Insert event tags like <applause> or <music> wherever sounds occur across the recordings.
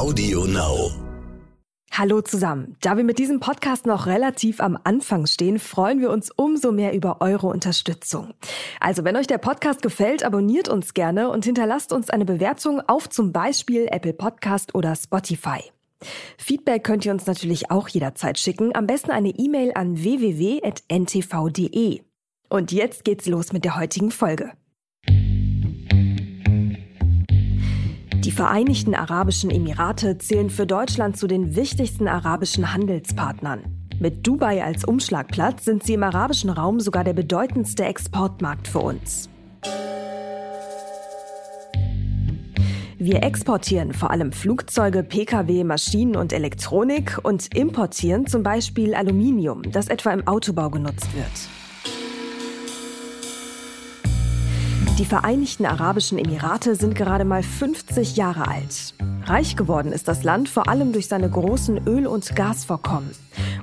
Audio Now. Hallo zusammen. Da wir mit diesem Podcast noch relativ am Anfang stehen, freuen wir uns umso mehr über eure Unterstützung. Also wenn euch der Podcast gefällt, abonniert uns gerne und hinterlasst uns eine Bewertung auf zum Beispiel Apple Podcast oder Spotify. Feedback könnt ihr uns natürlich auch jederzeit schicken, am besten eine E-Mail an www.ntv.de. Und jetzt geht's los mit der heutigen Folge. Die Vereinigten Arabischen Emirate zählen für Deutschland zu den wichtigsten arabischen Handelspartnern. Mit Dubai als Umschlagplatz sind sie im arabischen Raum sogar der bedeutendste Exportmarkt für uns. Wir exportieren vor allem Flugzeuge, Pkw, Maschinen und Elektronik und importieren zum Beispiel Aluminium, das etwa im Autobau genutzt wird. Die Vereinigten Arabischen Emirate sind gerade mal 50 Jahre alt. Reich geworden ist das Land vor allem durch seine großen Öl- und Gasvorkommen.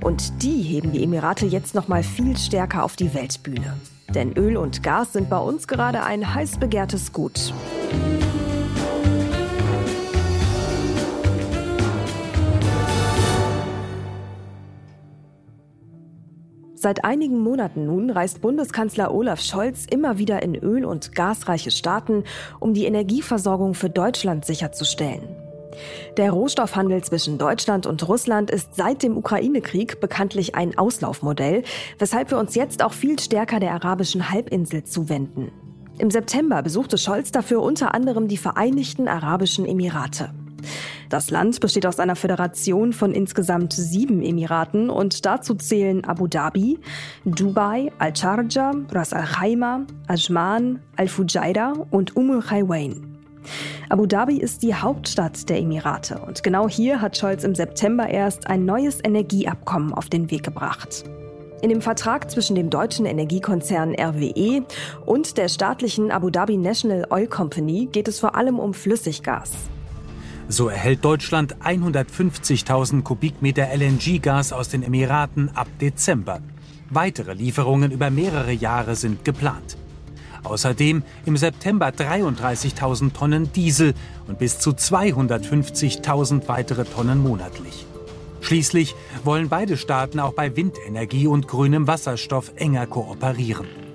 Und die heben die Emirate jetzt noch mal viel stärker auf die Weltbühne. Denn Öl und Gas sind bei uns gerade ein heiß begehrtes Gut. Seit einigen Monaten nun reist Bundeskanzler Olaf Scholz immer wieder in öl- und gasreiche Staaten, um die Energieversorgung für Deutschland sicherzustellen. Der Rohstoffhandel zwischen Deutschland und Russland ist seit dem Ukraine-Krieg bekanntlich ein Auslaufmodell, weshalb wir uns jetzt auch viel stärker der arabischen Halbinsel zuwenden. Im September besuchte Scholz dafür unter anderem die Vereinigten Arabischen Emirate. Das Land besteht aus einer Föderation von insgesamt sieben Emiraten und dazu zählen Abu Dhabi, Dubai, Al-Sharjah, Ras Al Khaimah, Ajman, Al-Fujairah und Umm al-Khaywain. Abu Dhabi ist die Hauptstadt der Emirate und genau hier hat Scholz im September erst ein neues Energieabkommen auf den Weg gebracht. In dem Vertrag zwischen dem deutschen Energiekonzern RWE und der staatlichen Abu Dhabi National Oil Company geht es vor allem um Flüssiggas. So erhält Deutschland 150.000 Kubikmeter LNG-Gas aus den Emiraten ab Dezember. Weitere Lieferungen über mehrere Jahre sind geplant. Außerdem im September 33.000 Tonnen Diesel und bis zu 250.000 weitere Tonnen monatlich. Schließlich wollen beide Staaten auch bei Windenergie und grünem Wasserstoff enger kooperieren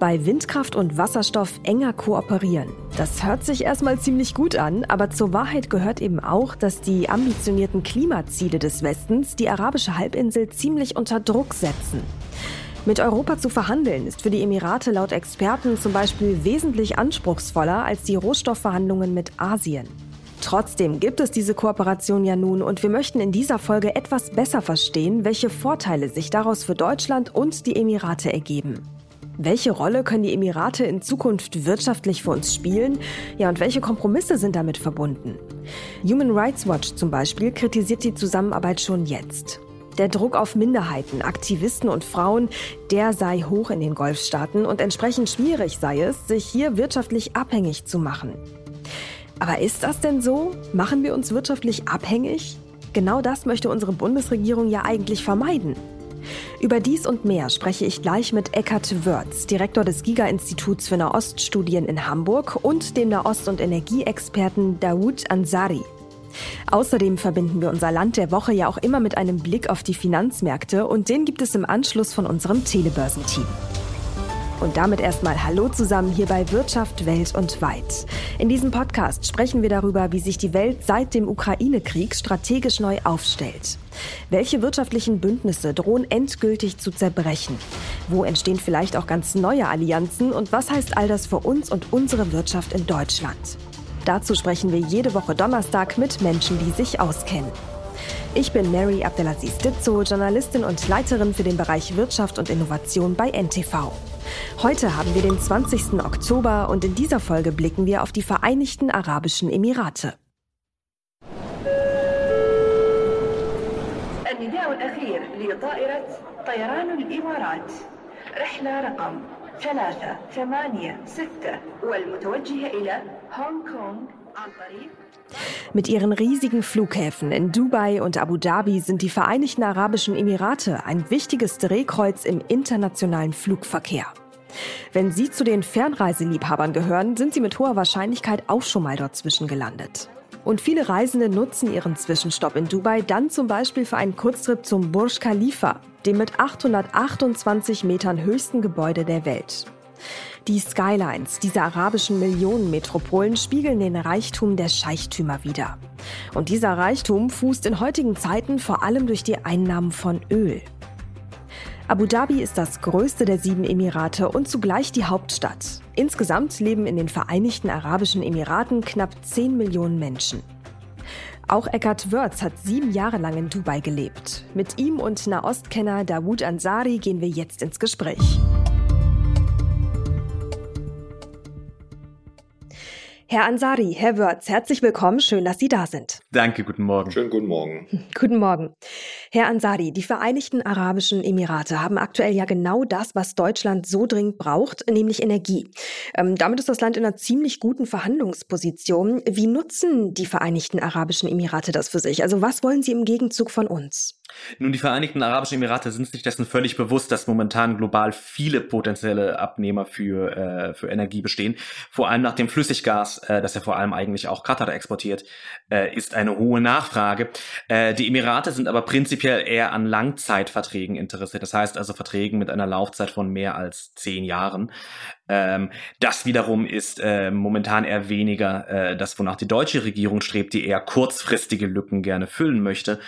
bei Windkraft und Wasserstoff enger kooperieren. Das hört sich erstmal ziemlich gut an, aber zur Wahrheit gehört eben auch, dass die ambitionierten Klimaziele des Westens die arabische Halbinsel ziemlich unter Druck setzen. Mit Europa zu verhandeln ist für die Emirate laut Experten zum Beispiel wesentlich anspruchsvoller als die Rohstoffverhandlungen mit Asien. Trotzdem gibt es diese Kooperation ja nun und wir möchten in dieser Folge etwas besser verstehen, welche Vorteile sich daraus für Deutschland und die Emirate ergeben. Welche Rolle können die Emirate in Zukunft wirtschaftlich für uns spielen? Ja, und welche Kompromisse sind damit verbunden? Human Rights Watch zum Beispiel kritisiert die Zusammenarbeit schon jetzt. Der Druck auf Minderheiten, Aktivisten und Frauen, der sei hoch in den Golfstaaten und entsprechend schwierig sei es, sich hier wirtschaftlich abhängig zu machen. Aber ist das denn so? Machen wir uns wirtschaftlich abhängig? Genau das möchte unsere Bundesregierung ja eigentlich vermeiden. Über dies und mehr spreche ich gleich mit Eckhard Wörz, Direktor des Giga-Instituts für Nahoststudien in Hamburg und dem Nahost- und Energieexperten Daoud Ansari. Außerdem verbinden wir unser Land der Woche ja auch immer mit einem Blick auf die Finanzmärkte und den gibt es im Anschluss von unserem Telebörsenteam. Und damit erstmal Hallo zusammen hier bei Wirtschaft, Welt und Weit. In diesem Podcast sprechen wir darüber, wie sich die Welt seit dem Ukraine-Krieg strategisch neu aufstellt. Welche wirtschaftlichen Bündnisse drohen endgültig zu zerbrechen? Wo entstehen vielleicht auch ganz neue Allianzen? Und was heißt all das für uns und unsere Wirtschaft in Deutschland? Dazu sprechen wir jede Woche Donnerstag mit Menschen, die sich auskennen. Ich bin Mary Abdelaziz Ditzo, Journalistin und Leiterin für den Bereich Wirtschaft und Innovation bei NTV. Heute haben wir den 20. Oktober und in dieser Folge blicken wir auf die Vereinigten Arabischen Emirate. لطائرة طيران الإمارات رحلة رقم ثلاثة ثمانية ستة والمتوجهة إلى هونغ كونغ عن طريق mit ihren riesigen Flughäfen in Dubai und Abu Dhabi sind die Vereinigten Arabischen Emirate ein wichtiges Drehkreuz im internationalen Flugverkehr. Wenn Sie zu den Fernreiseliebhabern gehören, sind Sie mit hoher Wahrscheinlichkeit auch schon mal dort zwischengelandet. Und viele Reisende nutzen ihren Zwischenstopp in Dubai dann zum Beispiel für einen Kurztrip zum Burj Khalifa, dem mit 828 Metern höchsten Gebäude der Welt. Die Skylines dieser arabischen Millionenmetropolen spiegeln den Reichtum der Scheichtümer wider. Und dieser Reichtum fußt in heutigen Zeiten vor allem durch die Einnahmen von Öl. Abu Dhabi ist das größte der sieben Emirate und zugleich die Hauptstadt. Insgesamt leben in den Vereinigten Arabischen Emiraten knapp 10 Millionen Menschen. Auch Eckhard Wörz hat sieben Jahre lang in Dubai gelebt. Mit ihm und Nahostkenner Dawood Ansari gehen wir jetzt ins Gespräch. Herr Ansari, Herr Wörz, herzlich willkommen. Schön, dass Sie da sind. Danke, guten Morgen. Schönen guten Morgen. <laughs> Guten Morgen. Herr Ansari, die Vereinigten Arabischen Emirate haben aktuell ja genau das, was Deutschland so dringend braucht, nämlich Energie. Ähm, damit ist das Land in einer ziemlich guten Verhandlungsposition. Wie nutzen die Vereinigten Arabischen Emirate das für sich? Also was wollen sie im Gegenzug von uns? Nun, die Vereinigten Arabischen Emirate sind sich dessen völlig bewusst, dass momentan global viele potenzielle Abnehmer für, äh, für Energie bestehen. Vor allem nach dem Flüssiggas, äh, das ja vor allem eigentlich auch Katar exportiert, äh, ist eine hohe Nachfrage. Äh, die Emirate sind aber prinzipiell eher an Langzeitverträgen interessiert. Das heißt also Verträgen mit einer Laufzeit von mehr als zehn Jahren. Ähm, das wiederum ist äh, momentan eher weniger äh, das, wonach die deutsche Regierung strebt, die eher kurzfristige Lücken gerne füllen möchte.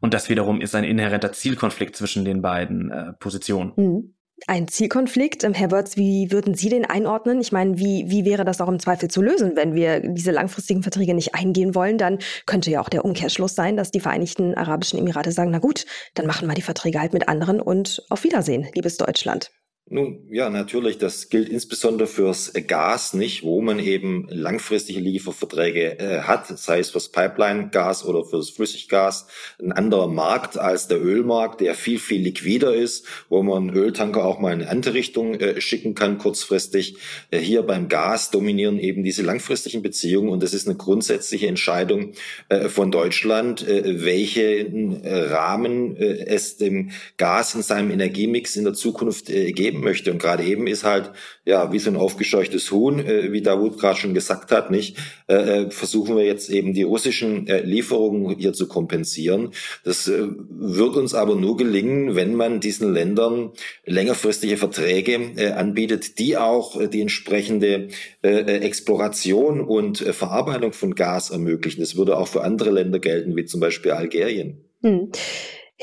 Und das wiederum ist ein inhärenter Zielkonflikt zwischen den beiden äh, Positionen. Mhm. Ein Zielkonflikt. Ähm, Herr Wörz, wie würden Sie den einordnen? Ich meine, wie, wie wäre das auch im Zweifel zu lösen, wenn wir diese langfristigen Verträge nicht eingehen wollen? Dann könnte ja auch der Umkehrschluss sein, dass die Vereinigten Arabischen Emirate sagen, na gut, dann machen wir die Verträge halt mit anderen und auf Wiedersehen, liebes Deutschland. Nun, ja, natürlich. Das gilt insbesondere fürs Gas nicht, wo man eben langfristige Lieferverträge äh, hat, sei es fürs Pipeline-Gas oder fürs Flüssiggas. Ein anderer Markt als der Ölmarkt, der viel, viel liquider ist, wo man Öltanker auch mal in eine andere Richtung äh, schicken kann, kurzfristig. Äh, hier beim Gas dominieren eben diese langfristigen Beziehungen und es ist eine grundsätzliche Entscheidung äh, von Deutschland, äh, welchen äh, Rahmen es dem Gas in seinem Energiemix in der Zukunft geben möchte. Und gerade eben ist halt, ja, wie so ein aufgescheuchtes Huhn, äh, wie Davut gerade schon gesagt hat, nicht, äh, äh, versuchen wir jetzt eben die russischen äh, Lieferungen hier zu kompensieren. Das äh, wird uns aber nur gelingen, wenn man diesen Ländern längerfristige Verträge äh, anbietet, die auch die entsprechende Exploration und Verarbeitung von Gas ermöglichen. Das würde auch für andere Länder gelten, wie zum Beispiel Algerien. Hm.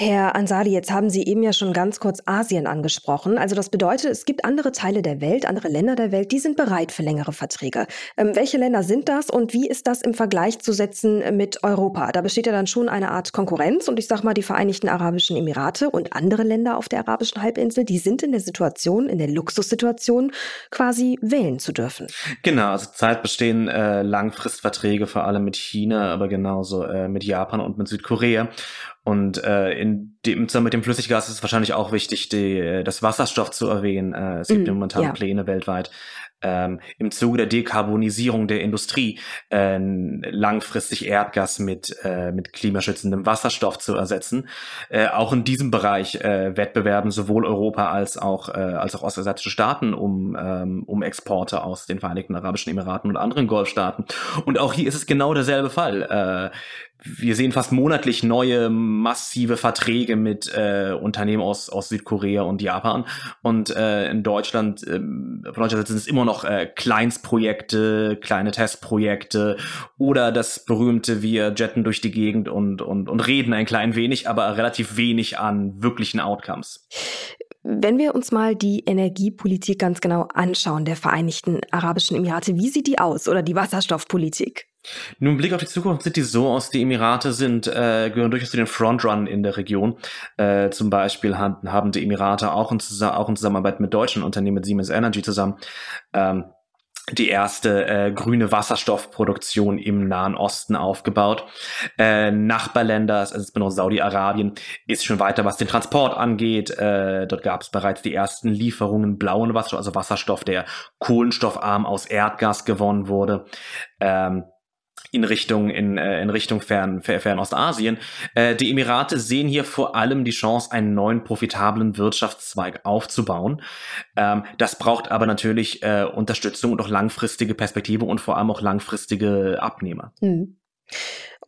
Herr Ansari, jetzt haben Sie eben ja schon ganz kurz Asien angesprochen. Also das bedeutet, es gibt andere Teile der Welt, andere Länder der Welt, die sind bereit für längere Verträge. Ähm, welche Länder sind das und wie ist das im Vergleich zu setzen mit Europa? Da besteht ja dann schon eine Art Konkurrenz und ich sage mal, die Vereinigten Arabischen Emirate und andere Länder auf der arabischen Halbinsel, die sind in der Situation, in der Luxussituation, quasi wählen zu dürfen. Genau, also Zeit bestehen äh, Langfristverträge vor allem mit China, aber genauso äh, mit Japan und mit Südkorea. Und äh, in dem Zusammenhang mit dem Flüssiggas ist es wahrscheinlich auch wichtig, die, das Wasserstoff zu erwähnen. Äh, es gibt mm, momentan ja. Pläne weltweit, ähm, im Zuge der Dekarbonisierung der Industrie äh, langfristig Erdgas mit, äh, mit klimaschützendem Wasserstoff zu ersetzen. Äh, auch in diesem Bereich äh, wettbewerben sowohl Europa als auch, äh, als auch ostasiatische Staaten um, ähm, um Exporte aus den Vereinigten Arabischen Emiraten und anderen Golfstaaten. Und auch hier ist es genau derselbe Fall. Äh, wir sehen fast monatlich neue massive Verträge mit äh, Unternehmen aus, aus Südkorea und Japan. Und äh, in Deutschland, äh, in Deutschland sind es immer noch äh, Kleinstprojekte, kleine Testprojekte oder das berühmte, wir jetten durch die Gegend und, und, und reden ein klein wenig, aber relativ wenig an wirklichen Outcomes. Wenn wir uns mal die Energiepolitik ganz genau anschauen der Vereinigten Arabischen Emirate, wie sieht die aus oder die Wasserstoffpolitik? Nun, Blick auf die Zukunft sieht die so aus, die Emirate sind, äh, gehören durchaus zu den Frontrun in der Region. Äh, zum Beispiel haben, haben die Emirate auch in, auch in Zusammenarbeit mit deutschen Unternehmen, mit Siemens Energy zusammen, ähm, die erste äh, grüne Wasserstoffproduktion im Nahen Osten aufgebaut. Äh, Nachbarländer, also insbesondere Saudi-Arabien, ist schon weiter, was den Transport angeht. Äh, dort gab es bereits die ersten Lieferungen blauen Wasserstoff, also Wasserstoff, der kohlenstoffarm aus Erdgas gewonnen wurde. Ähm, in Richtung in, äh, in Richtung Fern, Fernostasien. Äh, die Emirate sehen hier vor allem die Chance, einen neuen profitablen Wirtschaftszweig aufzubauen. Ähm, das braucht aber natürlich äh, Unterstützung und auch langfristige Perspektive und vor allem auch langfristige Abnehmer. Hm.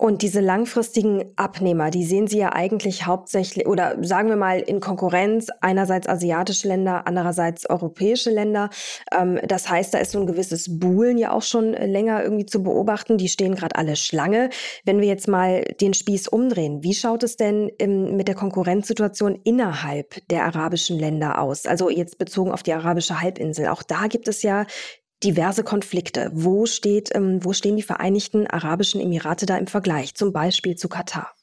Und diese langfristigen Abnehmer, die sehen Sie ja eigentlich hauptsächlich oder sagen wir mal in Konkurrenz, einerseits asiatische Länder, andererseits europäische Länder. Ähm, das heißt, da ist so ein gewisses Buhlen ja auch schon länger irgendwie zu beobachten. Die stehen gerade alle Schlange. Wenn wir jetzt mal den Spieß umdrehen, wie schaut es denn mit der Konkurrenzsituation innerhalb der arabischen Länder aus? Also jetzt bezogen auf die arabische Halbinsel. Auch da gibt es ja diverse Konflikte. Wo, steht, ähm, wo stehen die Vereinigten Arabischen Emirate da im Vergleich, zum Beispiel zu Katar?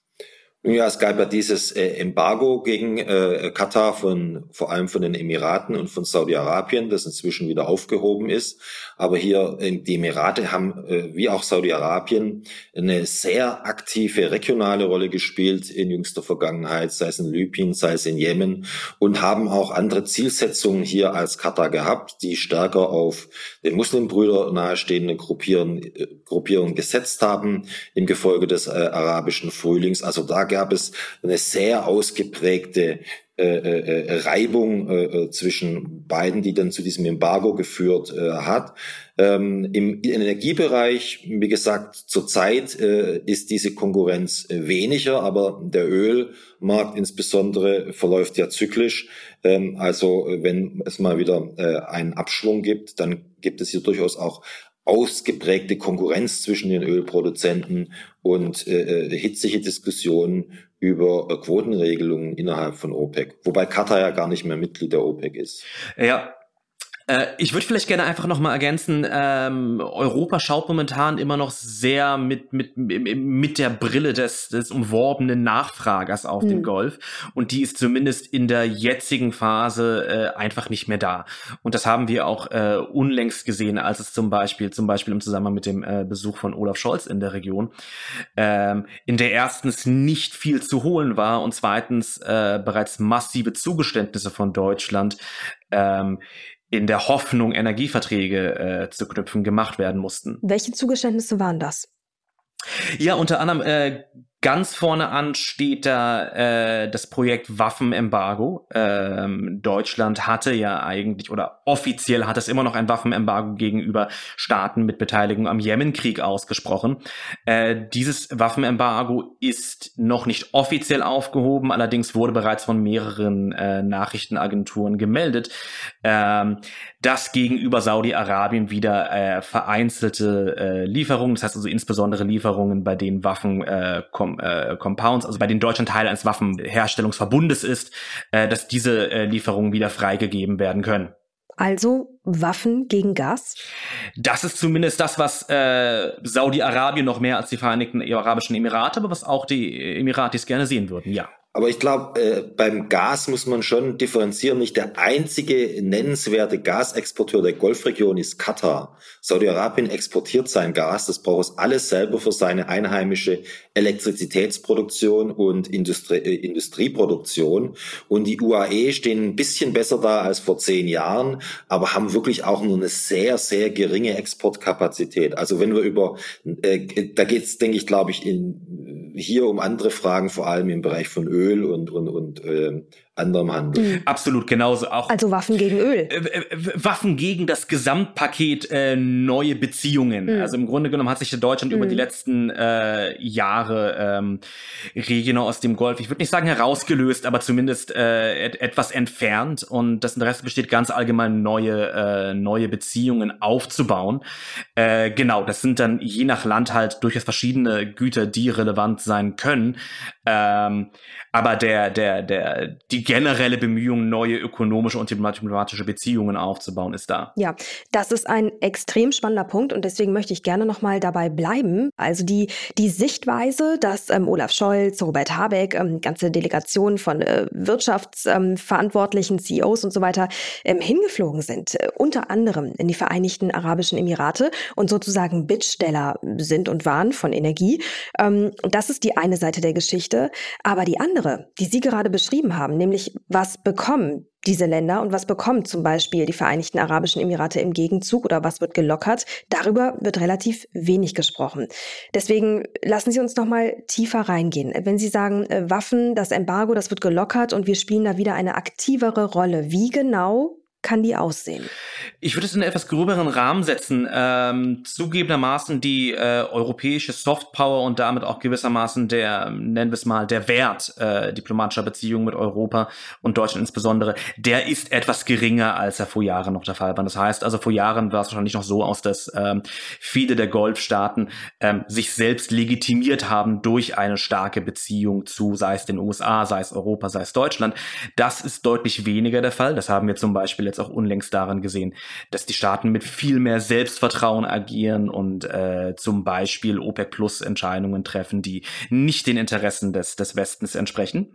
Ja, es gab ja dieses äh, Embargo gegen äh, Katar von vor allem von den Emiraten und von Saudi-Arabien, das inzwischen wieder aufgehoben ist. Aber hier äh, die Emirate haben äh, wie auch Saudi-Arabien eine sehr aktive regionale Rolle gespielt in jüngster Vergangenheit, sei es in Libyen, sei es in Jemen und haben auch andere Zielsetzungen hier als Katar gehabt, die stärker auf den Muslimbrüder nahestehende äh, Gruppierungen gesetzt haben im Gefolge des äh, arabischen Frühlings. Also da gab es eine sehr ausgeprägte äh, äh, äh, Reibung äh, äh, zwischen beiden, die dann zu diesem Embargo geführt äh, hat. Ähm, Im Energiebereich, wie gesagt, zurzeit äh, ist diese Konkurrenz weniger, aber der Ölmarkt insbesondere verläuft ja zyklisch. Ähm, also wenn es mal wieder äh, einen Abschwung gibt, dann gibt es hier durchaus auch ausgeprägte Konkurrenz zwischen den Ölproduzenten und äh, äh, hitzige Diskussionen über äh, Quotenregelungen innerhalb von OPEC, wobei Katar ja gar nicht mehr Mitglied der OPEC ist. Ja, äh, ich würde vielleicht gerne einfach noch mal ergänzen, ähm, Europa schaut momentan immer noch sehr mit, mit, mit der Brille des, des umworbenen Nachfragers auf mhm. den Golf. Und die ist zumindest in der jetzigen Phase äh, einfach nicht mehr da. Und das haben wir auch äh, unlängst gesehen, als es zum Beispiel, zum Beispiel im Zusammenhang mit dem äh, Besuch von Olaf Scholz in der Region, ähm, in der erstens nicht viel zu holen war und zweitens äh, bereits massive Zugeständnisse von Deutschland ähm, in der Hoffnung, Energieverträge äh, zu knüpfen, gemacht werden mussten. Welche Zugeständnisse waren das? Ja, unter anderem äh, Ganz vorne an steht da äh, das Projekt Waffenembargo. Ähm, Deutschland hatte ja eigentlich oder offiziell hat es immer noch ein Waffenembargo gegenüber Staaten mit Beteiligung am Jemenkrieg ausgesprochen. Äh, dieses Waffenembargo ist noch nicht offiziell aufgehoben, allerdings wurde bereits von mehreren äh, Nachrichtenagenturen gemeldet, ähm, dass gegenüber Saudi-Arabien wieder äh, vereinzelte äh, Lieferungen, das heißt also insbesondere Lieferungen, bei denen Waffen äh, kommen, Com äh, Compounds, also bei den Deutschland Teil eines Waffenherstellungsverbundes ist, äh, dass diese äh, Lieferungen wieder freigegeben werden können. Also Waffen gegen Gas? Das ist zumindest das, was äh, Saudi-Arabien noch mehr als die Vereinigten Arabischen Emirate, aber was auch die Emiratis gerne sehen würden, ja. Aber ich glaube, äh, beim Gas muss man schon differenzieren. Nicht der einzige nennenswerte Gasexporteur der Golfregion ist Katar. Saudi-Arabien exportiert sein Gas. Das braucht es alles selber für seine einheimische Elektrizitätsproduktion und Industrie, äh, Industrieproduktion. Und die UAE stehen ein bisschen besser da als vor zehn Jahren, aber haben wirklich auch nur eine sehr, sehr geringe Exportkapazität. Also wenn wir über, äh, da geht es, denke ich, glaube ich, in, hier um andere Fragen, vor allem im Bereich von Öl Öl und, und, und äh, anderem Handel. Mhm. Absolut, genauso auch. Also Waffen gegen Öl. Äh, äh, Waffen gegen das Gesamtpaket äh, neue Beziehungen. Mhm. Also im Grunde genommen hat sich Deutschland mhm. über die letzten äh, Jahre ähm, regional aus dem Golf, ich würde nicht sagen herausgelöst, aber zumindest äh, et etwas entfernt. Und das Interesse besteht ganz allgemein, neue, äh, neue Beziehungen aufzubauen. Äh, genau, das sind dann je nach Land halt durchaus verschiedene Güter, die relevant sein können. Ähm, aber der, der, der, die generelle Bemühung, neue ökonomische und diplomatische Beziehungen aufzubauen, ist da. Ja, das ist ein extrem spannender Punkt und deswegen möchte ich gerne nochmal dabei bleiben. Also die, die Sichtweise, dass ähm, Olaf Scholz, Robert Habeck, ähm, ganze Delegationen von äh, Wirtschaftsverantwortlichen, CEOs und so weiter ähm, hingeflogen sind, äh, unter anderem in die Vereinigten Arabischen Emirate und sozusagen Bittsteller sind und waren von Energie. Ähm, das ist die eine Seite der Geschichte. Aber die andere, die Sie gerade beschrieben haben, nämlich nämlich was bekommen diese Länder und was bekommen zum Beispiel die Vereinigten Arabischen Emirate im Gegenzug oder was wird gelockert, darüber wird relativ wenig gesprochen. Deswegen lassen Sie uns noch mal tiefer reingehen. Wenn Sie sagen, äh, Waffen, das Embargo, das wird gelockert und wir spielen da wieder eine aktivere Rolle. Wie genau kann die aussehen? Ich würde es in einen etwas gröberen Rahmen setzen. Ähm, zugegebenermaßen die äh, europäische Softpower und damit auch gewissermaßen der, nennen wir es mal, der Wert äh, diplomatischer Beziehungen mit Europa und Deutschland insbesondere, der ist etwas geringer, als er vor Jahren noch der Fall war. Das heißt also, vor Jahren war es wahrscheinlich noch so aus, dass ähm, viele der Golfstaaten ähm, sich selbst legitimiert haben durch eine starke Beziehung zu, sei es den USA, sei es Europa, sei es Deutschland. Das ist deutlich weniger der Fall. Das haben wir zum Beispiel jetzt auch unlängst daran gesehen, dass die Staaten mit viel mehr Selbstvertrauen agieren und äh, zum Beispiel OPEC Plus Entscheidungen treffen, die nicht den Interessen des, des Westens entsprechen.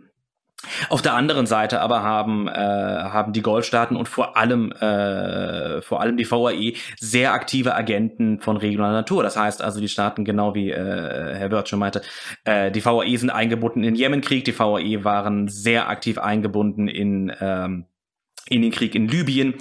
Auf der anderen Seite aber haben, äh, haben die Golfstaaten und vor allem, äh, vor allem die VAE sehr aktive Agenten von regionaler Natur. Das heißt also, die Staaten, genau wie äh, Herr Wirth schon meinte, äh, die VAE sind eingebunden in den Jemenkrieg, die VAE waren sehr aktiv eingebunden in ähm, in den Krieg in Libyen,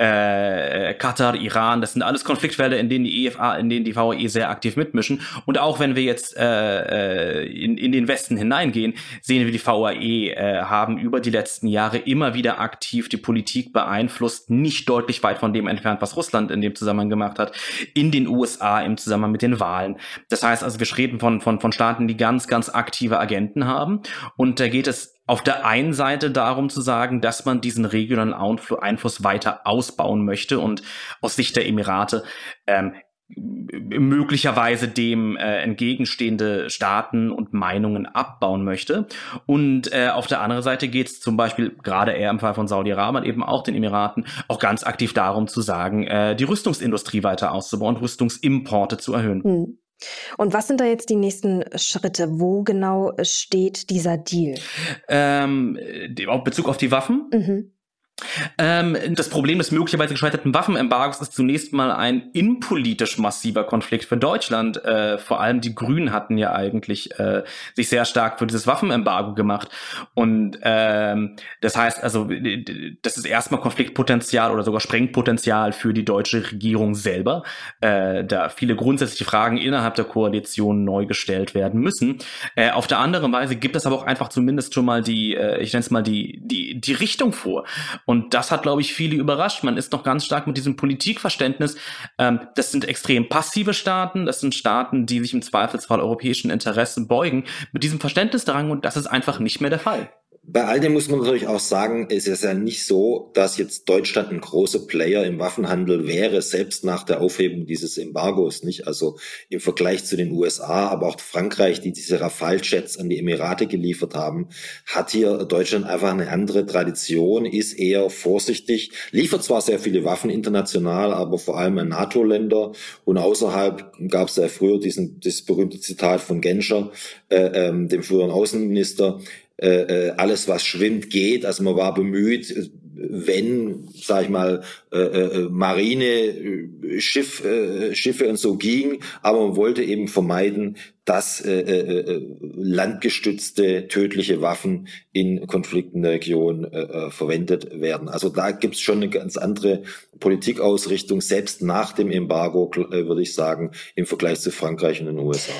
äh, Katar, Iran, das sind alles Konfliktfelder, in denen die EFA, in denen die VAE sehr aktiv mitmischen. Und auch wenn wir jetzt äh, äh, in, in den Westen hineingehen, sehen wir, die VAE äh, haben über die letzten Jahre immer wieder aktiv die Politik beeinflusst, nicht deutlich weit von dem entfernt, was Russland in dem Zusammenhang gemacht hat, in den USA im Zusammenhang mit den Wahlen. Das heißt also, wir reden von, von, von Staaten, die ganz, ganz aktive Agenten haben. Und da geht es auf der einen Seite darum zu sagen, dass man diesen regionalen Einfluss weiter ausbauen möchte und aus Sicht der Emirate ähm, möglicherweise dem äh, entgegenstehende Staaten und Meinungen abbauen möchte. Und äh, auf der anderen Seite geht es zum Beispiel gerade eher im Fall von Saudi-Arabien, eben auch den Emiraten, auch ganz aktiv darum zu sagen, äh, die Rüstungsindustrie weiter auszubauen, Rüstungsimporte zu erhöhen. Hm. Und was sind da jetzt die nächsten Schritte? Wo genau steht dieser Deal? Ähm, auf Bezug auf die Waffen? Mhm. Ähm, das Problem des möglicherweise gescheiterten Waffenembargos ist zunächst mal ein innenpolitisch massiver Konflikt für Deutschland. Äh, vor allem die Grünen hatten ja eigentlich äh, sich sehr stark für dieses Waffenembargo gemacht. Und ähm, das heißt also, das ist erstmal Konfliktpotenzial oder sogar Sprengpotenzial für die deutsche Regierung selber, äh, da viele grundsätzliche Fragen innerhalb der Koalition neu gestellt werden müssen. Äh, auf der anderen Weise gibt es aber auch einfach zumindest schon mal die, äh, ich nenne es mal die, die, die Richtung vor. Und das hat, glaube ich, viele überrascht. Man ist noch ganz stark mit diesem Politikverständnis. Ähm, das sind extrem passive Staaten. Das sind Staaten, die sich im Zweifelsfall europäischen Interessen beugen. Mit diesem Verständnis daran. Und das ist einfach nicht mehr der Fall bei all dem muss man natürlich auch sagen, es ist ja nicht so, dass jetzt Deutschland ein großer Player im Waffenhandel wäre, selbst nach der Aufhebung dieses Embargos, nicht? Also im Vergleich zu den USA, aber auch Frankreich, die diese Rafale-Jets an die Emirate geliefert haben, hat hier Deutschland einfach eine andere Tradition, ist eher vorsichtig, liefert zwar sehr viele Waffen international, aber vor allem an NATO-Länder und außerhalb gab es ja früher diesen, das berühmte Zitat von Genscher, äh, ähm, dem früheren Außenminister, äh, äh, alles, was schwimmt, geht. Also man war bemüht, wenn, sag ich mal, äh, äh, Marine, äh, Schiff, äh, Schiffe und so ging, aber man wollte eben vermeiden, dass äh, äh, äh, landgestützte tödliche Waffen in Konflikten der Region äh, äh verwendet werden. Also da gibt es schon eine ganz andere Politikausrichtung, selbst nach dem Embargo, äh, würde ich sagen, im Vergleich zu Frankreich und den USA.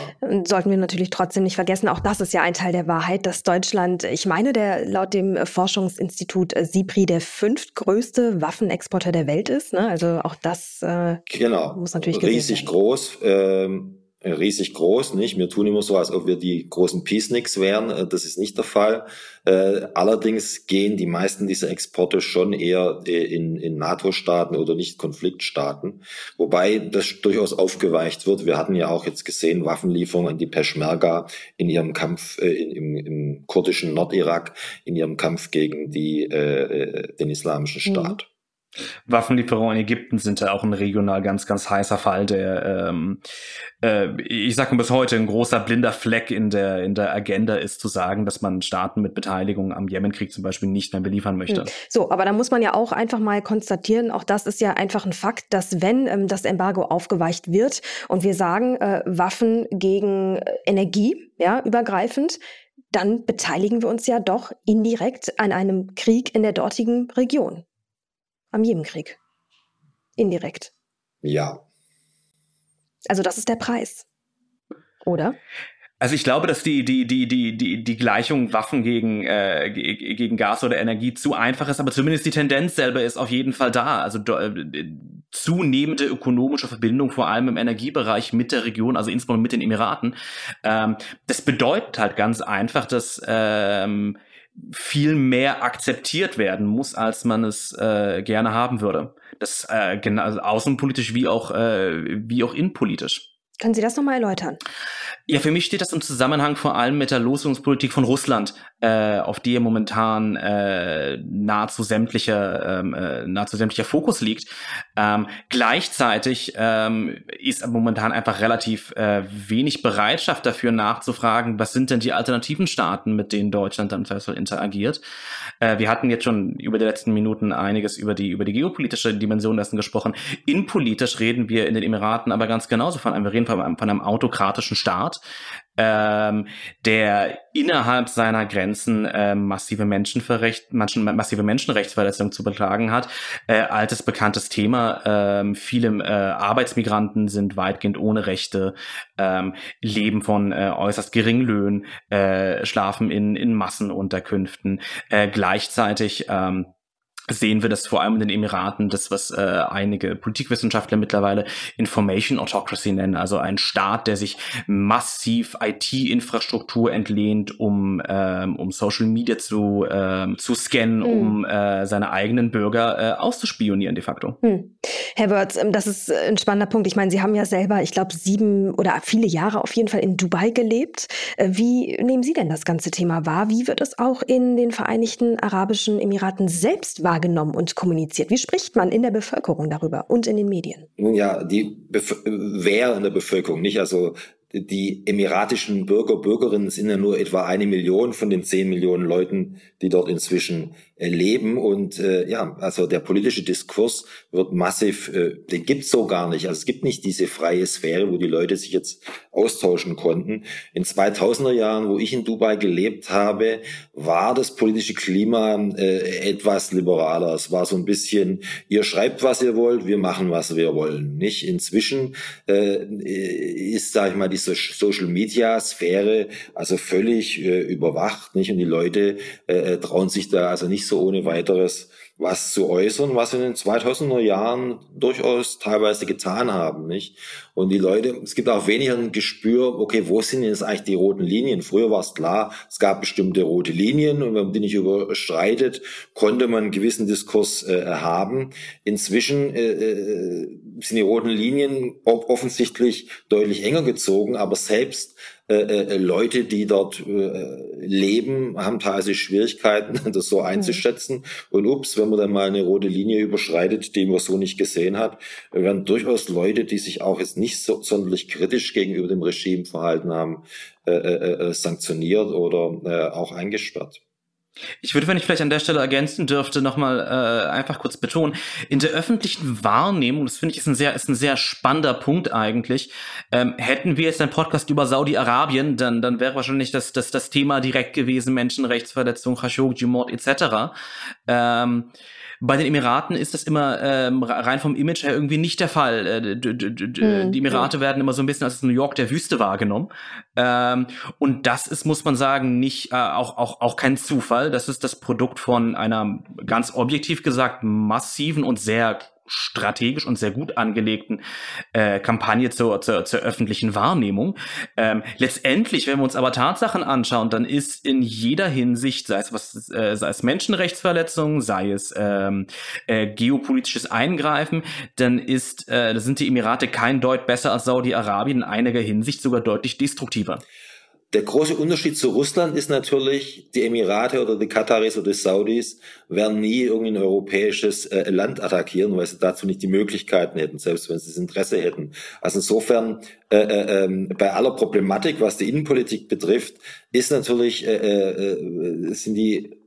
Sollten wir natürlich trotzdem nicht vergessen, auch das ist ja ein Teil der Wahrheit, dass Deutschland, ich meine, der laut dem Forschungsinstitut SIPRI der fünftgrößte Waffenexporteur der Welt ist. Ne? Also auch das äh, genau. muss natürlich riesig groß. Ähm, riesig groß, nicht? Wir tun immer so, als ob wir die großen Peaceniks wären. Äh, das ist nicht der Fall. Äh, allerdings gehen die meisten dieser Exporte schon eher äh, in, in NATO-Staaten oder nicht Konfliktstaaten, wobei das durchaus aufgeweicht wird. Wir hatten ja auch jetzt gesehen Waffenlieferungen an die Peschmerga in ihrem Kampf in, im, im kurdischen Nordirak, in ihrem Kampf gegen die, äh, den islamischen Staat. Mhm. Waffenlieferungen in Ägypten sind ja auch ein regional ganz, ganz heißer Fall, der, ähm, äh, ich sage bis heute, ein großer blinder Fleck in der, in der Agenda ist, zu sagen, dass man Staaten mit Beteiligung am Jemenkrieg zum Beispiel nicht mehr beliefern möchte. Hm. So, aber da muss man ja auch einfach mal konstatieren, auch das ist ja einfach ein Fakt, dass wenn ähm, das Embargo aufgeweicht wird und wir sagen, äh, Waffen gegen äh, Energie, ja, übergreifend, dann beteiligen wir uns ja doch indirekt an einem Krieg in der dortigen Region am Jemenkrieg. Indirekt. Ja. Also das ist der Preis. Oder? Also ich glaube, dass die, die, die, die, die, die Gleichung Waffen gegen, äh, gegen Gas oder Energie zu einfach ist, aber zumindest die Tendenz selber ist auf jeden Fall da. Also äh, zunehmende ökonomische Verbindung, vor allem im Energiebereich mit der Region, also insbesondere mit den Emiraten. Ähm, das bedeutet halt ganz einfach, dass ähm, viel mehr akzeptiert werden muss, als man es äh, gerne haben würde. Das äh, genau, außenpolitisch wie auch, äh, wie auch innenpolitisch. Können Sie das nochmal erläutern? Ja, für mich steht das im Zusammenhang vor allem mit der Losungspolitik von Russland, äh, auf die momentan äh, nahezu sämtlicher ähm, äh, nahezu sämtlicher Fokus liegt. Ähm, gleichzeitig ähm, ist momentan einfach relativ äh, wenig Bereitschaft dafür nachzufragen, was sind denn die alternativen Staaten, mit denen Deutschland dann vielleicht interagiert. Äh, wir hatten jetzt schon über die letzten Minuten einiges über die über die geopolitische Dimension dessen gesprochen. Innenpolitisch reden wir in den Emiraten aber ganz genauso von einem, wir reden von einem, von einem autokratischen Staat, ähm, der innerhalb seiner Grenzen äh, massive Menschenverrecht, Menschen, massive Menschenrechtsverletzungen zu beklagen hat. Äh, altes bekanntes Thema. Ähm, viele äh, Arbeitsmigranten sind weitgehend ohne Rechte, ähm, leben von äh, äußerst geringen Löhnen, äh, schlafen in, in Massenunterkünften. Äh, gleichzeitig ähm, sehen wir das vor allem in den Emiraten, das was äh, einige Politikwissenschaftler mittlerweile Information Autocracy nennen, also ein Staat, der sich massiv IT-Infrastruktur entlehnt, um ähm, um Social Media zu ähm, zu scannen, mhm. um äh, seine eigenen Bürger äh, auszuspionieren de facto. Mhm. Herr Wörth, ähm, das ist ein spannender Punkt. Ich meine, Sie haben ja selber, ich glaube, sieben oder viele Jahre auf jeden Fall in Dubai gelebt. Äh, wie nehmen Sie denn das ganze Thema wahr? Wie wird es auch in den Vereinigten Arabischen Emiraten selbst wahrgenommen? Wahrgenommen und kommuniziert? Wie spricht man in der Bevölkerung darüber und in den Medien? Nun ja, die Bef wer in der Bevölkerung nicht. Also die emiratischen Bürger, Bürgerinnen sind ja nur etwa eine Million von den zehn Millionen Leuten, die dort inzwischen leben. Und äh, ja, also der politische Diskurs wird massiv, äh, den gibt's so gar nicht. Also es gibt nicht diese freie Sphäre, wo die Leute sich jetzt austauschen konnten. In 2000er Jahren, wo ich in Dubai gelebt habe, war das politische Klima äh, etwas liberaler. Es war so ein bisschen, ihr schreibt, was ihr wollt, wir machen, was wir wollen. Nicht inzwischen äh, ist, sag ich mal, die Social Media Sphäre also völlig äh, überwacht, nicht? Und die Leute äh, trauen sich da also nicht so ohne weiteres was zu äußern, was in den 2000er Jahren durchaus teilweise getan haben, nicht? Und die Leute, es gibt auch weniger ein Gespür, okay, wo sind jetzt eigentlich die roten Linien? Früher war es klar, es gab bestimmte rote Linien und wenn man die nicht überschreitet, konnte man einen gewissen Diskurs äh, haben. Inzwischen äh, äh sind die roten Linien offensichtlich deutlich enger gezogen, aber selbst äh, äh, Leute, die dort äh, leben, haben teilweise Schwierigkeiten, <laughs> das so mhm. einzuschätzen. Und ups, wenn man dann mal eine rote Linie überschreitet, die man so nicht gesehen hat, werden durchaus Leute, die sich auch jetzt nicht so sonderlich kritisch gegenüber dem Regime verhalten haben, äh, äh, äh sanktioniert oder äh, auch eingesperrt. Ich würde, wenn ich vielleicht an der Stelle ergänzen dürfte, nochmal äh, einfach kurz betonen, in der öffentlichen Wahrnehmung, das finde ich ist ein sehr, ist ein sehr spannender Punkt eigentlich, ähm, hätten wir jetzt einen Podcast über Saudi-Arabien, dann, dann wäre wahrscheinlich das, das, das Thema direkt gewesen, Menschenrechtsverletzung, Khashoggi-Mord etc. Ähm, bei den Emiraten ist das immer ähm, rein vom Image her irgendwie nicht der Fall. Äh, hm, die Emirate werden immer so ein bisschen als New York der Wüste wahrgenommen. Ähm, und das ist, muss man sagen, nicht äh, auch, auch, auch kein Zufall. Das ist das Produkt von einer ganz objektiv gesagt massiven und sehr strategisch und sehr gut angelegten äh, Kampagne zur, zur, zur öffentlichen Wahrnehmung. Ähm, letztendlich, wenn wir uns aber Tatsachen anschauen, dann ist in jeder Hinsicht, sei es was, äh, sei es Menschenrechtsverletzungen, sei es ähm, äh, geopolitisches Eingreifen, dann ist, äh, sind die Emirate kein Deut besser als Saudi-Arabien, in einiger Hinsicht sogar deutlich destruktiver. Der große Unterschied zu Russland ist natürlich, die Emirate oder die Kataris oder die Saudis werden nie irgendein europäisches äh, Land attackieren, weil sie dazu nicht die Möglichkeiten hätten, selbst wenn sie das Interesse hätten. Also insofern, äh, äh, ähm, bei aller Problematik, was die Innenpolitik betrifft, ist natürlich, äh, äh, äh sind die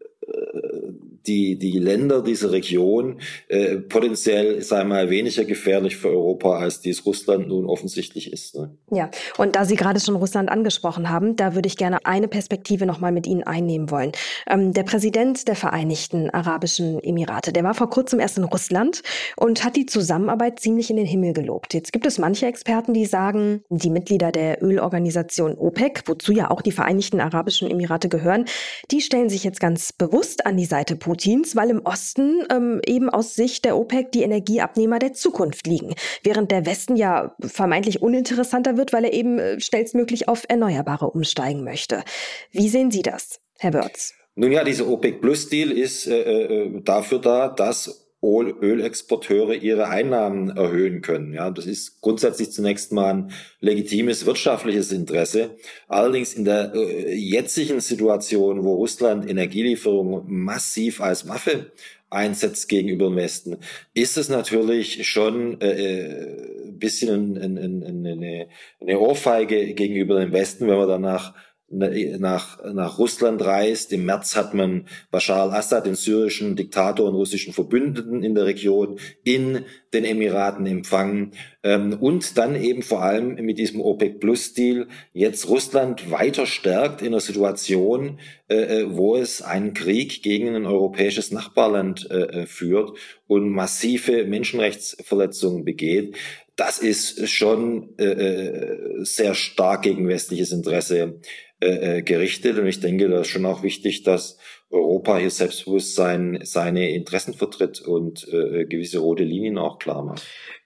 die, die Länder dieser Region äh, potenziell, sei mal, weniger gefährlich für Europa, als dies Russland nun offensichtlich ist. Ne? Ja, und da Sie gerade schon Russland angesprochen haben, da würde ich gerne eine Perspektive nochmal mit Ihnen einnehmen wollen. Ähm, der Präsident der Vereinigten Arabischen Emirate, der war vor kurzem erst in Russland und hat die Zusammenarbeit ziemlich in den Himmel gelobt. Jetzt gibt es manche Experten, die sagen, die Mitglieder der Ölorganisation OPEC, wozu ja auch die Vereinigten Arabischen Emirate gehören, die stellen sich jetzt ganz bewusst an die Seite Putins, weil im Osten ähm, eben aus Sicht der OPEC die Energieabnehmer der Zukunft liegen, während der Westen ja vermeintlich uninteressanter wird, weil er eben äh, schnellstmöglich auf Erneuerbare umsteigen möchte. Wie sehen Sie das, Herr Börz? Nun ja, dieser OPEC Plus Deal ist äh, äh dafür da, dass Ölexporteure ihre Einnahmen erhöhen können. Ja, das ist grundsätzlich zunächst mal ein legitimes wirtschaftliches Interesse. Allerdings in der äh, jetzigen Situation, wo Russland Energielieferungen massiv als Waffe einsetzt gegenüber dem Westen, ist es natürlich schon äh, äh ein bisschen ein, ein, ein, eine, eine Ohrfeige gegenüber dem Westen, wenn man danach nach, nach Russland reist. Im März hat man Bashar al-Assad, den syrischen Diktator und russischen Verbündeten in der Region, in den Emiraten empfangen. Ähm, und dann eben vor allem mit diesem OPEC-Plus-Deal jetzt Russland weiter stärkt in einer Situation, äh, äh, wo es einen Krieg gegen ein europäisches Nachbarland äh, führt und massive Menschenrechtsverletzungen begeht das ist schon äh, sehr stark gegen westliches Interesse äh, äh, gerichtet. Und ich denke, das ist schon auch wichtig, dass Europa hier Selbstbewusstsein seine Interessen vertritt und äh, gewisse rote Linien auch klar macht.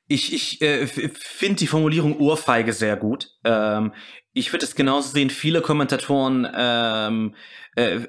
Ich, ich äh, finde die Formulierung Ohrfeige sehr gut. Ähm, ich würde es genauso sehen, viele Kommentatoren ähm, äh,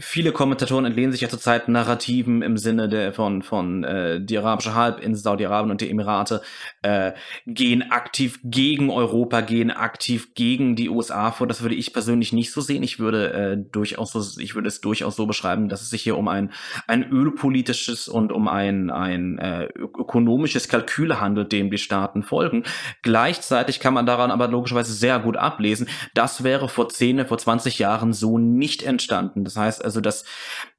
viele Kommentatoren entlehnen sich ja zurzeit Narrativen im Sinne der von von äh, die arabische Halbinsel, Saudi-Arabien und die Emirate äh, gehen aktiv gegen Europa, gehen aktiv gegen die USA vor. Das würde ich persönlich nicht so sehen. Ich würde äh, durchaus so, ich würde es durchaus so beschreiben, dass es sich hier um ein ein ölpolitisches und um ein ein äh, ökonomisches Kalkül handelt, dem die Staaten folgen. Gleichzeitig kann man daran aber logischerweise sehr gut ablesen, das wäre vor 10, vor 20 Jahren so nicht entstanden entstanden. Das heißt also, dass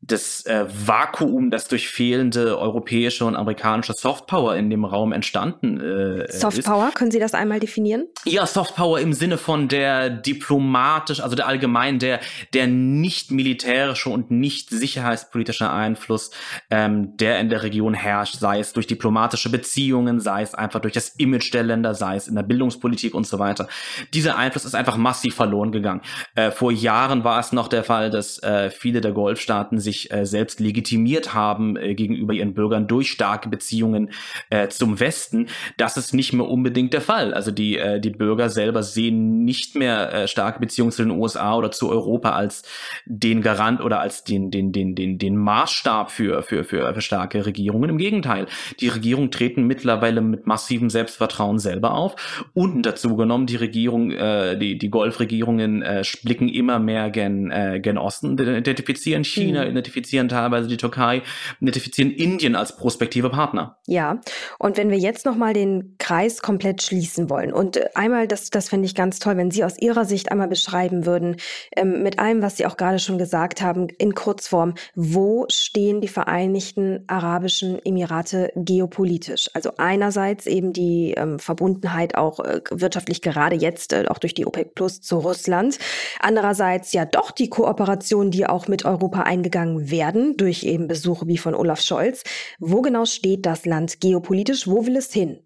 das äh, Vakuum, das durch fehlende europäische und amerikanische Softpower in dem Raum entstanden äh, Softpower, ist. können Sie das einmal definieren? Ja, Softpower im Sinne von der diplomatisch, also der allgemein der der nicht militärische und nicht sicherheitspolitische Einfluss, ähm, der in der Region herrscht, sei es durch diplomatische Beziehungen, sei es einfach durch das Image der Länder, sei es in der Bildungspolitik und so weiter. Dieser Einfluss ist einfach massiv verloren gegangen. Äh, vor Jahren war es noch der Fall, dass dass äh, viele der Golfstaaten sich äh, selbst legitimiert haben äh, gegenüber ihren Bürgern durch starke Beziehungen äh, zum Westen. Das ist nicht mehr unbedingt der Fall. Also die, äh, die Bürger selber sehen nicht mehr äh, starke Beziehungen zu den USA oder zu Europa als den Garant oder als den, den, den, den, den Maßstab für, für, für, für starke Regierungen. Im Gegenteil, die Regierungen treten mittlerweile mit massivem Selbstvertrauen selber auf und dazu genommen die Regierung, äh, die, die Golfregierungen äh, blicken immer mehr gen, äh, gen Osten Osten, identifizieren China, mhm. identifizieren teilweise die Türkei, identifizieren Indien als prospektive Partner. Ja, und wenn wir jetzt nochmal den Kreis komplett schließen wollen und äh, einmal, das, das finde ich ganz toll, wenn Sie aus Ihrer Sicht einmal beschreiben würden, ähm, mit allem, was Sie auch gerade schon gesagt haben, in Kurzform, wo stehen die Vereinigten Arabischen Emirate geopolitisch? Also einerseits eben die ähm, Verbundenheit auch äh, wirtschaftlich gerade jetzt, äh, auch durch die OPEC Plus zu Russland. Andererseits ja doch die Kooperation Kooperationen, die auch mit Europa eingegangen werden, durch eben Besuche wie von Olaf Scholz. Wo genau steht das Land geopolitisch? Wo will es hin?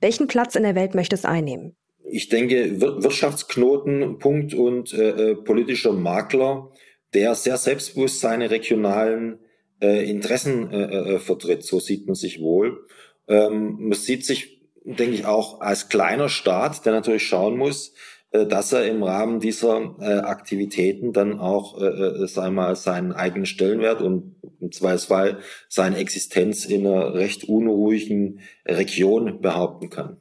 Welchen Platz in der Welt möchte es einnehmen? Ich denke, Wirtschaftsknotenpunkt und äh, äh, politischer Makler, der sehr selbstbewusst seine regionalen äh, Interessen äh, äh, vertritt. So sieht man sich wohl. Ähm, man sieht sich, denke ich, auch als kleiner Staat, der natürlich schauen muss, äh, dass er im Rahmen dieser äh, Aktivitäten dann auch, äh, äh, wir mal, seinen eigenen Stellenwert und im Zweifelsfall seine Existenz in einer recht unruhigen Region behaupten kann.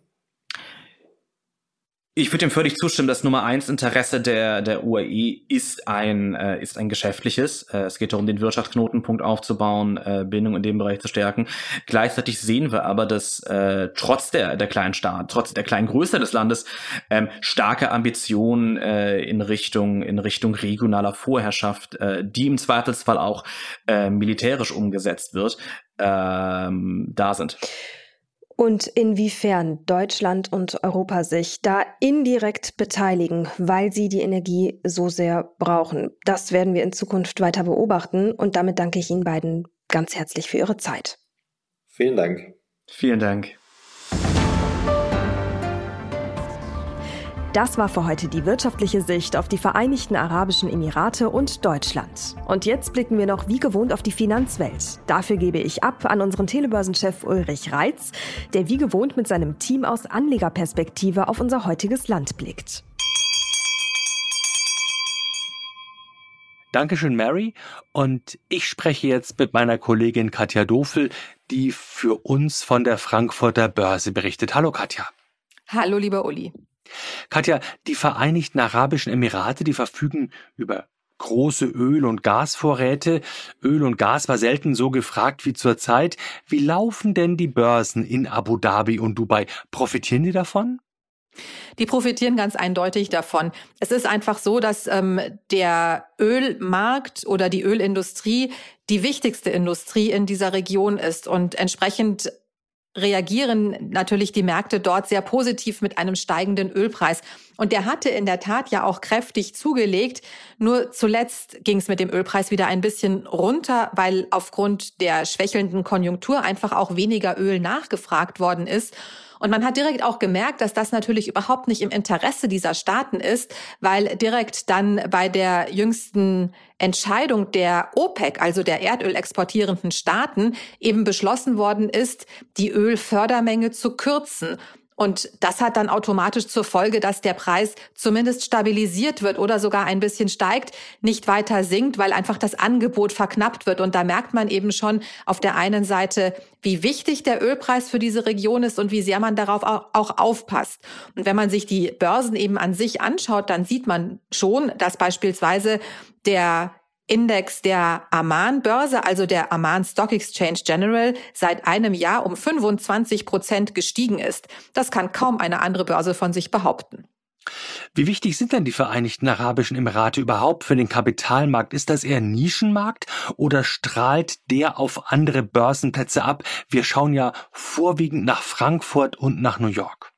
Ich würde dem völlig zustimmen. Das Nummer eins Interesse der, der UAE ist ein, äh, ist ein geschäftliches. Äh, es geht darum, den Wirtschaftsknotenpunkt aufzubauen, äh, Bindung in dem Bereich zu stärken. Gleichzeitig sehen wir aber, dass äh, trotz der, der kleinen Staat, trotz der kleinen Größe des Landes, ähm, starke Ambitionen äh, in Richtung, in Richtung regionaler Vorherrschaft, äh, die im Zweifelsfall auch äh, militärisch umgesetzt wird, ähm, da sind und inwiefern Deutschland und Europa sich da indirekt beteiligen, weil sie die Energie so sehr brauchen. Das werden wir in Zukunft weiter beobachten und damit danke ich Ihnen beiden ganz herzlich für Ihre Zeit. Vielen Dank. Vielen Dank. Das war für heute die wirtschaftliche Sicht auf die Vereinigten Arabischen Emirate und Deutschland. Und jetzt blicken wir noch wie gewohnt auf die Finanzwelt. Dafür gebe ich ab an unseren Telebörsenchef Ulrich Reitz, der wie gewohnt mit seinem Team aus Anlegerperspektive auf unser heutiges Land blickt. Dankeschön, Mary. Und ich spreche jetzt mit meiner Kollegin Katja Dofel, die für uns von der Frankfurter Börse berichtet. Hallo, Katja. Hallo, lieber Uli. Katja, die Vereinigten Arabischen Emirate, die verfügen über große Öl- und Gasvorräte. Öl und Gas war selten so gefragt wie zurzeit. Wie laufen denn die Börsen in Abu Dhabi und Dubai? Profitieren die davon? Die profitieren ganz eindeutig davon. Es ist einfach so, dass ähm, der Ölmarkt oder die Ölindustrie die wichtigste Industrie in dieser Region ist und entsprechend reagieren natürlich die Märkte dort sehr positiv mit einem steigenden Ölpreis. Und der hatte in der Tat ja auch kräftig zugelegt. Nur zuletzt ging es mit dem Ölpreis wieder ein bisschen runter, weil aufgrund der schwächelnden Konjunktur einfach auch weniger Öl nachgefragt worden ist. Und man hat direkt auch gemerkt, dass das natürlich überhaupt nicht im Interesse dieser Staaten ist, weil direkt dann bei der jüngsten Entscheidung der OPEC, also der Erdöl exportierenden Staaten, eben beschlossen worden ist, die Ölfördermenge zu kürzen. Und das hat dann automatisch zur Folge, dass der Preis zumindest stabilisiert wird oder sogar ein bisschen steigt, nicht weiter sinkt, weil einfach das Angebot verknappt wird. Und da merkt man eben schon auf der einen Seite, wie wichtig der Ölpreis für diese Region ist und wie sehr man darauf auch aufpasst. Und wenn man sich die Börsen eben an sich anschaut, dann sieht man schon, dass beispielsweise der Index der Amman-Börse, also der Amman Stock Exchange General, seit einem Jahr um 25 Prozent gestiegen ist. Das kann kaum eine andere Börse von sich behaupten. Wie wichtig sind denn die Vereinigten Arabischen Emirate überhaupt für den Kapitalmarkt? Ist das eher Nischenmarkt oder strahlt der auf andere Börsenplätze ab? Wir schauen ja vorwiegend nach Frankfurt und nach New York.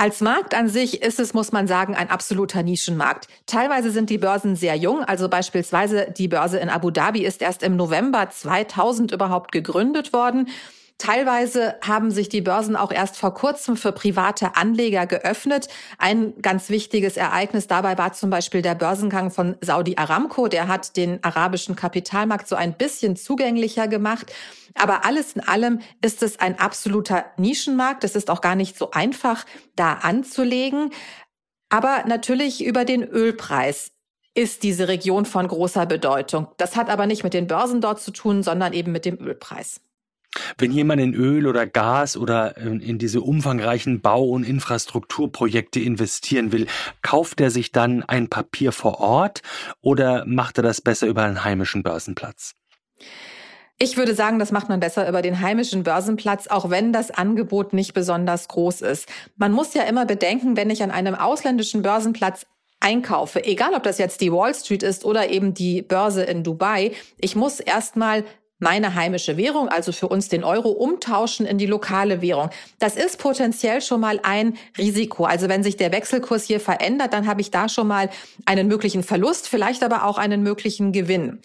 Als Markt an sich ist es, muss man sagen, ein absoluter Nischenmarkt. Teilweise sind die Börsen sehr jung, also beispielsweise die Börse in Abu Dhabi ist erst im November 2000 überhaupt gegründet worden. Teilweise haben sich die Börsen auch erst vor kurzem für private Anleger geöffnet. Ein ganz wichtiges Ereignis dabei war zum Beispiel der Börsengang von Saudi Aramco. Der hat den arabischen Kapitalmarkt so ein bisschen zugänglicher gemacht. Aber alles in allem ist es ein absoluter Nischenmarkt. Es ist auch gar nicht so einfach, da anzulegen. Aber natürlich über den Ölpreis ist diese Region von großer Bedeutung. Das hat aber nicht mit den Börsen dort zu tun, sondern eben mit dem Ölpreis. Wenn jemand in Öl oder Gas oder in diese umfangreichen Bau- und Infrastrukturprojekte investieren will, kauft er sich dann ein Papier vor Ort oder macht er das besser über einen heimischen Börsenplatz? Ich würde sagen, das macht man besser über den heimischen Börsenplatz, auch wenn das Angebot nicht besonders groß ist. Man muss ja immer bedenken, wenn ich an einem ausländischen Börsenplatz einkaufe, egal ob das jetzt die Wall Street ist oder eben die Börse in Dubai, ich muss erstmal meine heimische Währung, also für uns den Euro, umtauschen in die lokale Währung. Das ist potenziell schon mal ein Risiko. Also wenn sich der Wechselkurs hier verändert, dann habe ich da schon mal einen möglichen Verlust, vielleicht aber auch einen möglichen Gewinn.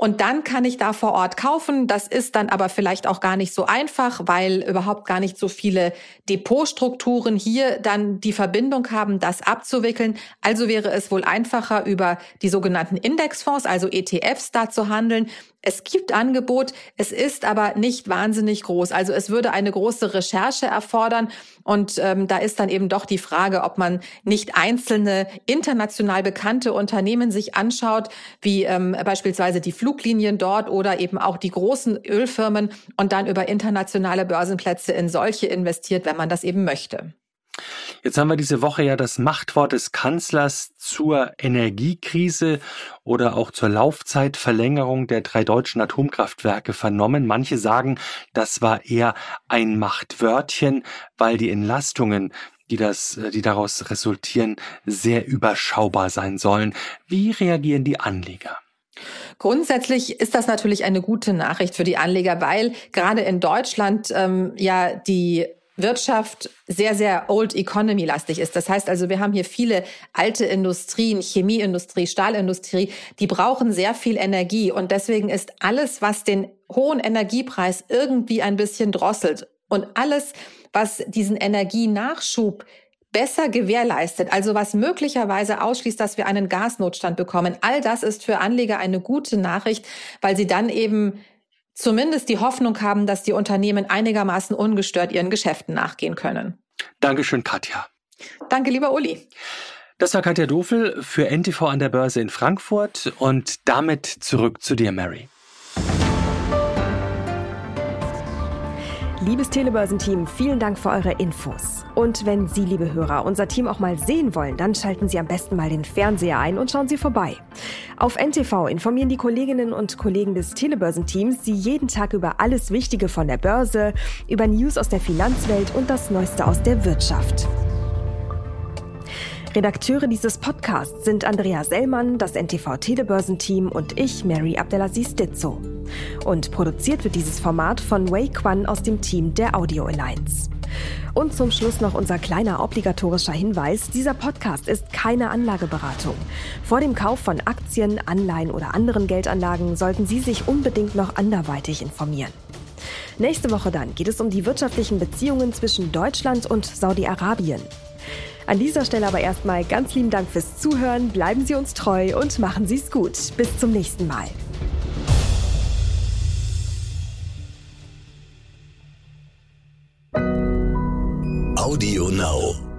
Und dann kann ich da vor Ort kaufen. Das ist dann aber vielleicht auch gar nicht so einfach, weil überhaupt gar nicht so viele Depotstrukturen hier dann die Verbindung haben, das abzuwickeln. Also wäre es wohl einfacher, über die sogenannten Indexfonds, also ETFs, da zu handeln. Es gibt Angebot, es ist aber nicht wahnsinnig groß. Also es würde eine große Recherche erfordern und ähm, da ist dann eben doch die Frage, ob man nicht einzelne international bekannte Unternehmen sich anschaut, wie ähm, beispielsweise die Fluglinien dort oder eben auch die großen Ölfirmen und dann über internationale Börsenplätze in solche investiert, wenn man das eben möchte. Jetzt haben wir diese Woche ja das Machtwort des Kanzlers zur Energiekrise oder auch zur Laufzeitverlängerung der drei deutschen Atomkraftwerke vernommen. Manche sagen, das war eher ein Machtwörtchen, weil die Entlastungen die das, die daraus resultieren, sehr überschaubar sein sollen. Wie reagieren die Anleger? Grundsätzlich ist das natürlich eine gute Nachricht für die Anleger, weil gerade in Deutschland ähm, ja die Wirtschaft sehr, sehr old economy lastig ist. Das heißt also, wir haben hier viele alte Industrien, Chemieindustrie, Stahlindustrie, die brauchen sehr viel Energie und deswegen ist alles, was den hohen Energiepreis irgendwie ein bisschen drosselt und alles, was diesen Energienachschub besser gewährleistet, also was möglicherweise ausschließt, dass wir einen Gasnotstand bekommen. All das ist für Anleger eine gute Nachricht, weil sie dann eben zumindest die Hoffnung haben, dass die Unternehmen einigermaßen ungestört ihren Geschäften nachgehen können. Dankeschön, Katja. Danke, lieber Uli. Das war Katja Dofel für NTV an der Börse in Frankfurt und damit zurück zu dir, Mary. Liebes Telebörsenteam, vielen Dank für eure Infos. Und wenn Sie, liebe Hörer, unser Team auch mal sehen wollen, dann schalten Sie am besten mal den Fernseher ein und schauen Sie vorbei. Auf NTV informieren die Kolleginnen und Kollegen des Telebörsenteams Sie jeden Tag über alles Wichtige von der Börse, über News aus der Finanzwelt und das Neueste aus der Wirtschaft. Redakteure dieses Podcasts sind Andrea Sellmann, das NTV Telebörsenteam und ich, Mary Abdelaziz Ditzo. Und produziert wird dieses Format von Wei Quan aus dem Team der Audio Alliance. Und zum Schluss noch unser kleiner obligatorischer Hinweis. Dieser Podcast ist keine Anlageberatung. Vor dem Kauf von Aktien, Anleihen oder anderen Geldanlagen sollten Sie sich unbedingt noch anderweitig informieren. Nächste Woche dann geht es um die wirtschaftlichen Beziehungen zwischen Deutschland und Saudi-Arabien. An dieser Stelle aber erstmal ganz lieben Dank fürs Zuhören, bleiben Sie uns treu und machen Sie es gut. Bis zum nächsten Mal. Audio Now.